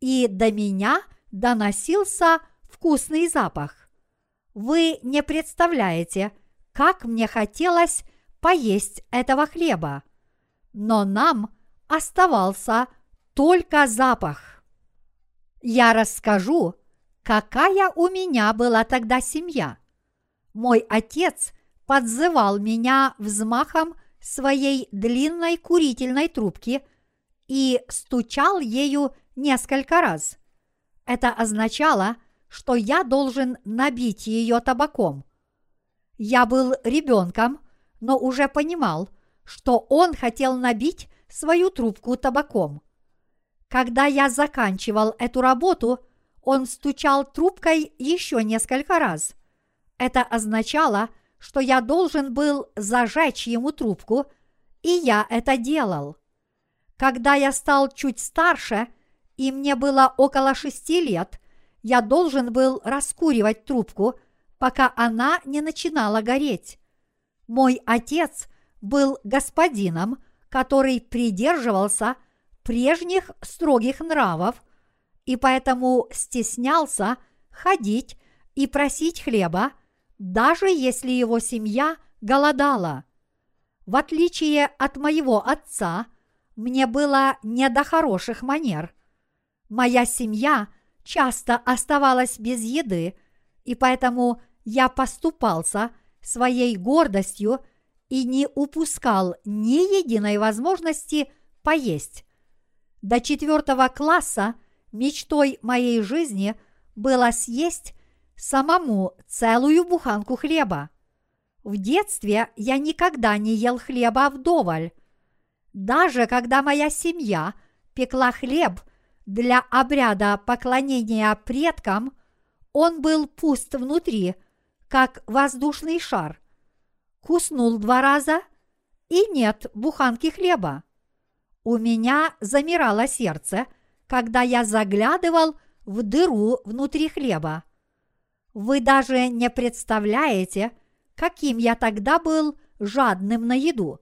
Speaker 1: и до меня доносился вкусный запах. Вы не представляете, как мне хотелось поесть этого хлеба но нам оставался только запах. Я расскажу, какая у меня была тогда семья. Мой отец подзывал меня взмахом своей длинной курительной трубки и стучал ею несколько раз. Это означало, что я должен набить ее табаком. Я был ребенком, но уже понимал – что он хотел набить свою трубку табаком. Когда я заканчивал эту работу, он стучал трубкой еще несколько раз. Это означало, что я должен был зажечь ему трубку, и я это делал. Когда я стал чуть старше, и мне было около шести лет, я должен был раскуривать трубку, пока она не начинала гореть. Мой отец был господином, который придерживался прежних строгих нравов и поэтому стеснялся ходить и просить хлеба, даже если его семья голодала. В отличие от моего отца, мне было не до хороших манер. Моя семья часто оставалась без еды, и поэтому я поступался своей гордостью и не упускал ни единой возможности поесть. До четвертого класса мечтой моей жизни было съесть самому целую буханку хлеба. В детстве я никогда не ел хлеба вдоволь. Даже когда моя семья пекла хлеб для обряда поклонения предкам, он был пуст внутри, как воздушный шар куснул два раза, и нет буханки хлеба. У меня замирало сердце, когда я заглядывал в дыру внутри хлеба. Вы даже не представляете, каким я тогда был жадным на еду.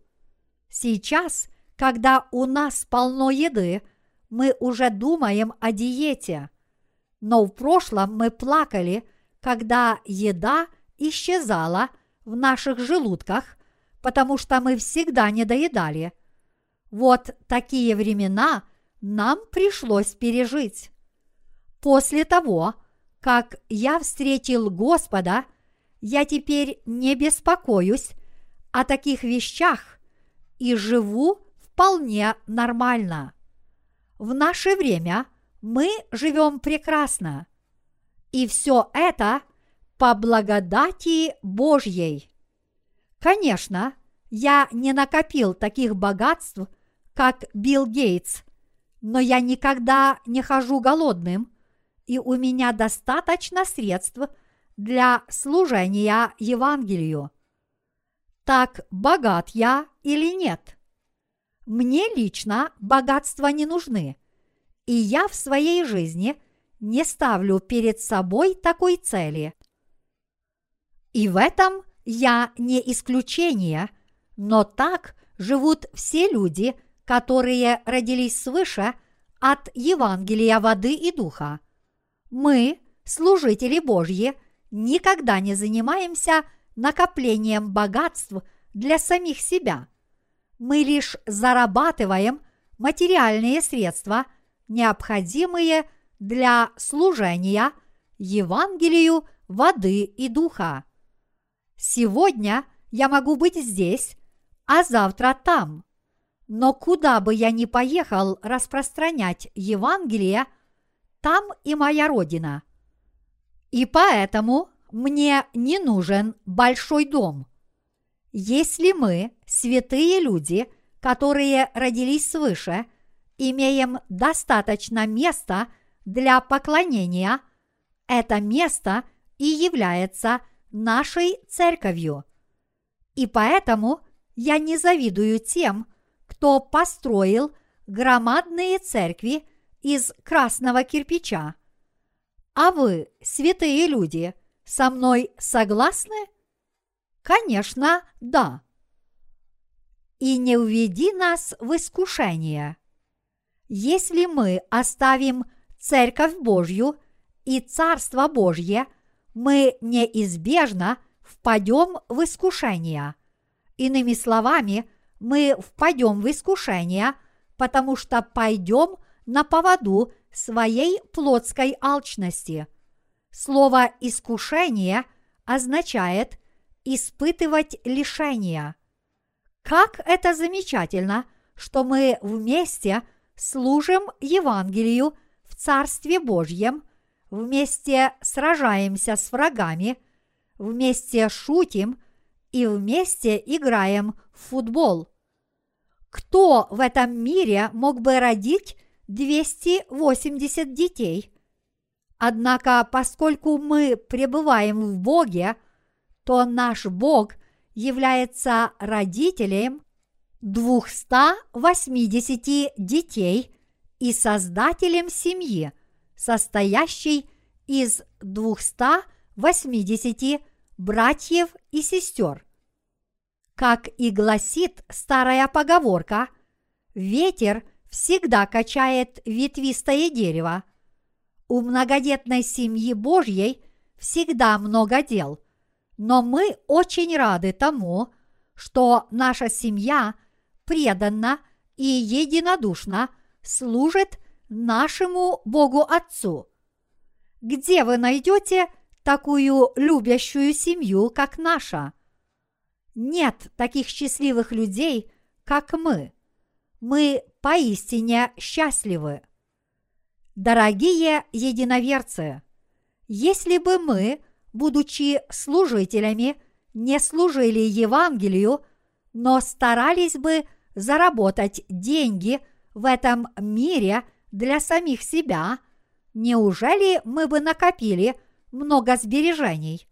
Speaker 1: Сейчас, когда у нас полно еды, мы уже думаем о диете. Но в прошлом мы плакали, когда еда исчезала в наших желудках, потому что мы всегда не доедали. Вот такие времена нам пришлось пережить. После того, как я встретил Господа, я теперь не беспокоюсь о таких вещах и живу вполне нормально. В наше время мы живем прекрасно. И все это по благодати Божьей. Конечно, я не накопил таких богатств, как Билл Гейтс, но я никогда не хожу голодным, и у меня достаточно средств для служения Евангелию. Так богат я или нет? Мне лично богатства не нужны, и я в своей жизни не ставлю перед собой такой цели. И в этом я не исключение, но так живут все люди, которые родились свыше от Евангелия воды и духа. Мы, служители Божьи, никогда не занимаемся накоплением богатств для самих себя. Мы лишь зарабатываем материальные средства, необходимые для служения Евангелию воды и духа. Сегодня я могу быть здесь, а завтра там. Но куда бы я ни поехал распространять Евангелие, там и моя родина. И поэтому мне не нужен большой дом. Если мы, святые люди, которые родились свыше, имеем достаточно места для поклонения, это место и является нашей церковью. И поэтому я не завидую тем, кто построил громадные церкви из красного кирпича. А вы, святые люди, со мной согласны? Конечно, да. И не уведи нас в искушение. Если мы оставим Церковь Божью и Царство Божье – мы неизбежно впадем в искушение. Иными словами, мы впадем в искушение, потому что пойдем на поводу своей плотской алчности. Слово «искушение» означает испытывать лишения. Как это замечательно, что мы вместе служим Евангелию в Царстве Божьем – вместе сражаемся с врагами, вместе шутим и вместе играем в футбол. Кто в этом мире мог бы родить 280 детей? Однако, поскольку мы пребываем в Боге, то наш Бог является родителем 280 детей и создателем семьи – состоящий из 280 братьев и сестер. Как и гласит старая поговорка, ветер всегда качает ветвистое дерево. У многодетной семьи Божьей всегда много дел, но мы очень рады тому, что наша семья преданно и единодушно служит нашему Богу Отцу. Где вы найдете такую любящую семью, как наша? Нет таких счастливых людей, как мы. Мы поистине счастливы. Дорогие единоверцы, если бы мы, будучи служителями, не служили Евангелию, но старались бы заработать деньги в этом мире – для самих себя, неужели мы бы накопили много сбережений?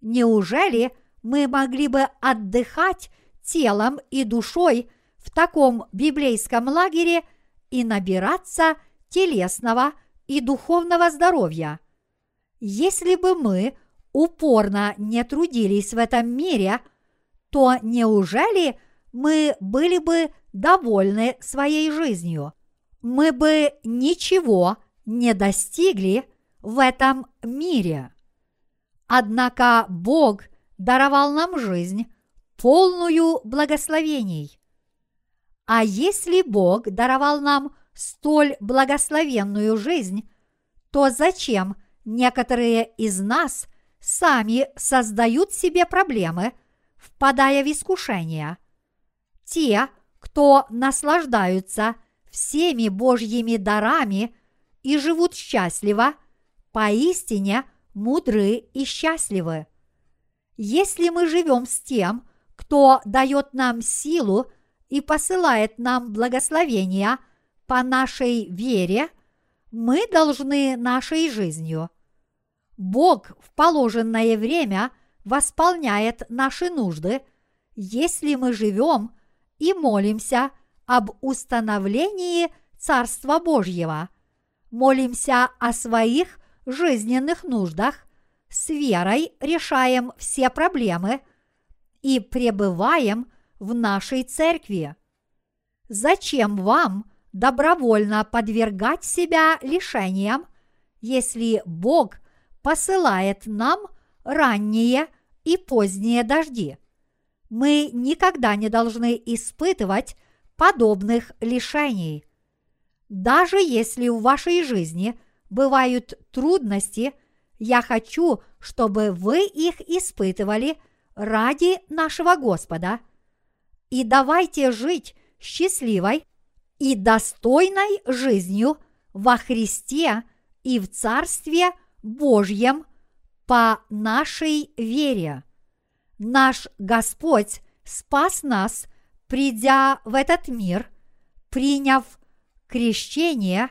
Speaker 1: Неужели мы могли бы отдыхать телом и душой в таком библейском лагере и набираться телесного и духовного здоровья. Если бы мы упорно не трудились в этом мире, то неужели мы были бы довольны своей жизнью? Мы бы ничего не достигли в этом мире. Однако Бог даровал нам жизнь, полную благословений. А если Бог даровал нам столь благословенную жизнь, то зачем некоторые из нас сами создают себе проблемы, впадая в искушение? Те, кто наслаждаются всеми Божьими дарами и живут счастливо, поистине мудры и счастливы. Если мы живем с тем, кто дает нам силу и посылает нам благословения по нашей вере, мы должны нашей жизнью. Бог в положенное время восполняет наши нужды, если мы живем и молимся об установлении Царства Божьего, молимся о своих жизненных нуждах, с верой решаем все проблемы и пребываем в нашей церкви. Зачем вам добровольно подвергать себя лишениям, если Бог посылает нам ранние и поздние дожди? Мы никогда не должны испытывать подобных лишений. Даже если в вашей жизни бывают трудности, я хочу, чтобы вы их испытывали ради нашего Господа. И давайте жить счастливой и достойной жизнью во Христе и в Царстве Божьем по нашей вере. Наш Господь спас нас, придя в этот мир, приняв крещение,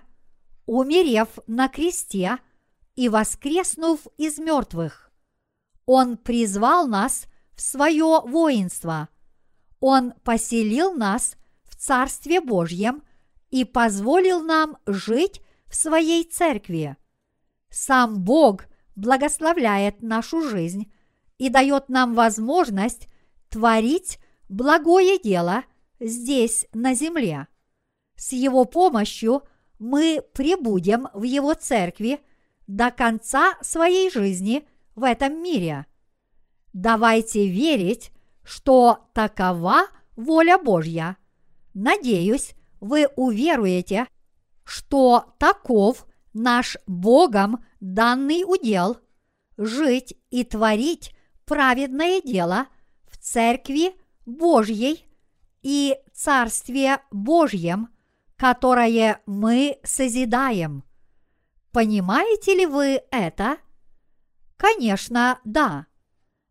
Speaker 1: умерев на кресте и воскреснув из мертвых. Он призвал нас в свое воинство. Он поселил нас в Царстве Божьем и позволил нам жить в своей церкви. Сам Бог благословляет нашу жизнь и дает нам возможность творить благое дело здесь, на земле. С Его помощью мы пребудем в Его церкви до конца своей жизни в этом мире. Давайте верить, что такова воля Божья. Надеюсь, вы уверуете, что таков наш Богом данный удел – жить и творить праведное дело в Церкви Божьей и Царстве Божьем, которое мы созидаем. Понимаете ли вы это? Конечно, да.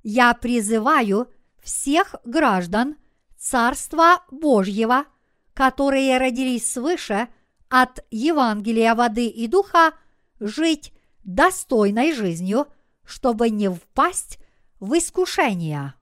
Speaker 1: Я призываю всех граждан Царства Божьего, которые родились свыше от Евангелия воды и духа, жить достойной жизнью, чтобы не впасть в искушение.